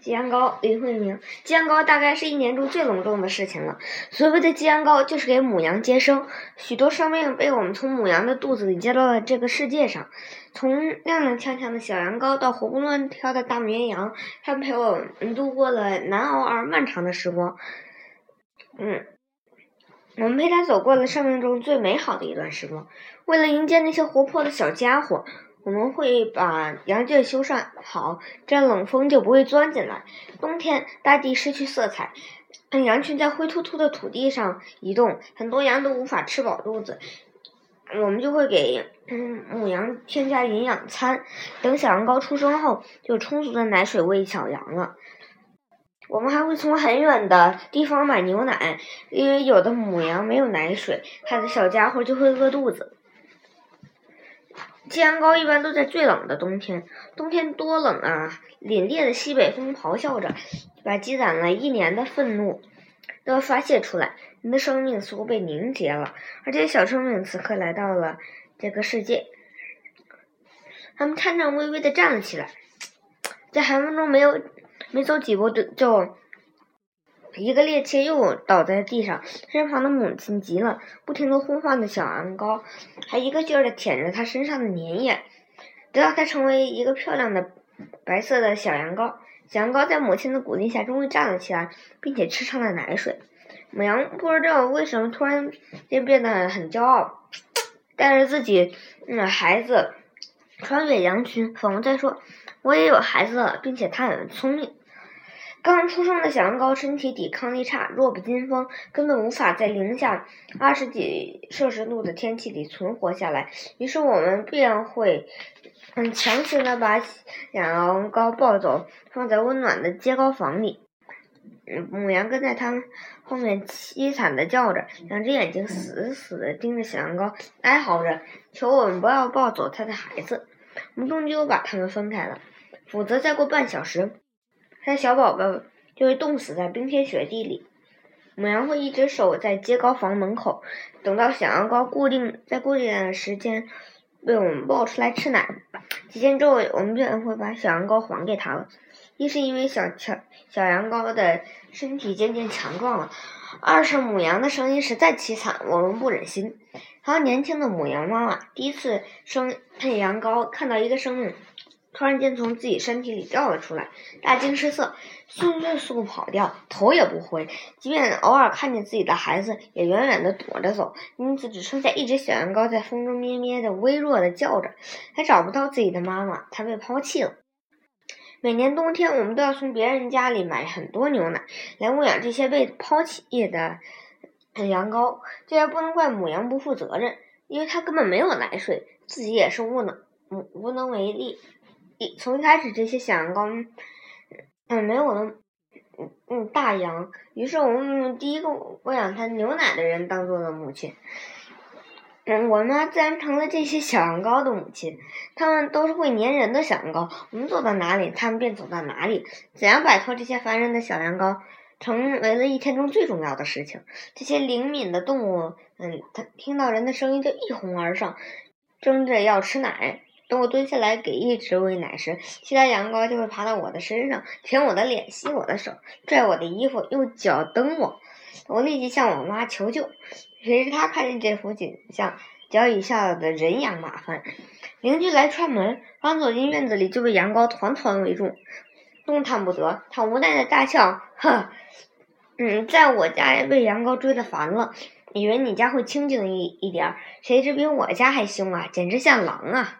鸡羊羔，林慧明。鸡羊羔大概是一年中最隆重的事情了。所谓的鸡羊羔，就是给母羊接生。许多生命被我们从母羊的肚子里接到了这个世界上。从踉踉跄跄的小羊羔到活蹦乱跳的大绵羊，它陪我们度过了难熬而漫长的时光。嗯，我们陪他走过了生命中最美好的一段时光。为了迎接那些活泼的小家伙。我们会把羊圈修缮好，这样冷风就不会钻进来。冬天，大地失去色彩，羊群在灰秃秃的土地上移动，很多羊都无法吃饱肚子。我们就会给嗯母羊添加营养餐，等小羊羔出生后，就充足的奶水喂小羊了。我们还会从很远的地方买牛奶，因为有的母羊没有奶水，它的小家伙就会饿肚子。鸡羊羔一般都在最冷的冬天，冬天多冷啊！凛冽的西北风咆哮着，把积攒了一年的愤怒都要发泄出来。人的生命似乎被凝结了，而这些小生命此刻来到了这个世界，他们颤颤巍巍的站了起来，在寒风中没有没走几步就就。一个趔趄又倒在地上，身旁的母亲急了，不停的呼唤着小羊羔，还一个劲儿的舔着它身上的粘液，直到它成为一个漂亮的白色的小羊羔。小羊羔在母亲的鼓励下终于站了起来，并且吃上了奶水。母羊不知道为什么突然间变得很骄傲，带着自己嗯孩子穿越羊群，仿佛在说：“我也有孩子了，并且他很聪明。”刚出生的小羊羔身体抵抗力差，弱不禁风，根本无法在零下二十几摄氏度的天气里存活下来。于是我们便会，嗯，强行的把小羊羔抱走，放在温暖的接羔房里。嗯，母羊跟在他们后面凄惨的叫着，两只眼睛死死的盯着小羊羔，哀嚎着，求我们不要抱走他的孩子。我们终究把他们分开了，否则再过半小时。他的小宝宝就会冻死在冰天雪地里。母羊会一直守在接羔房门口，等到小羊羔固定在固定的时间被我们抱出来吃奶。几天之后，我们便会把小羊羔还给他了。一是因为小小小羊羔的身体渐渐强壮了，二是母羊的声音实在凄惨，我们不忍心。还有年轻的母羊妈妈第一次生羊羔，看到一个生命。突然间从自己身体里掉了出来，大惊失色，迅速跑掉，头也不回。即便偶尔看见自己的孩子，也远远的躲着走。因此，只剩下一只小羊羔在风中咩咩的微弱的叫着。还找不到自己的妈妈，它被抛弃了。每年冬天，我们都要从别人家里买很多牛奶来喂养这些被抛弃的羊羔。这也不能怪母羊不负责任，因为它根本没有奶水，自己也是无能无无能为力。从一开始，这些小羊羔，嗯，没有了，嗯嗯，大羊。于是我们第一个喂养它牛奶的人当做了母亲。嗯，我妈自然成了这些小羊羔的母亲。它们都是会粘人的小羊羔，我们走到哪里，它们便走到哪里。怎样摆脱这些烦人的小羊羔，成为了一天中最重要的事情。这些灵敏的动物，嗯，它听到人的声音就一哄而上，争着要吃奶。等我蹲下来给一只喂奶时，其他羊羔就会爬到我的身上，舔我的脸，吸我的手，拽我的衣服，用脚蹬我。我立即向我妈求救。谁知她看见这幅景象，早已吓得人仰马翻。邻居来串门，刚走进院子里就被羊羔团团围住，动弹不得。他无奈的大笑：“呵，嗯，在我家被羊羔追得烦了，以为你家会清静一一点，谁知比我家还凶啊，简直像狼啊！”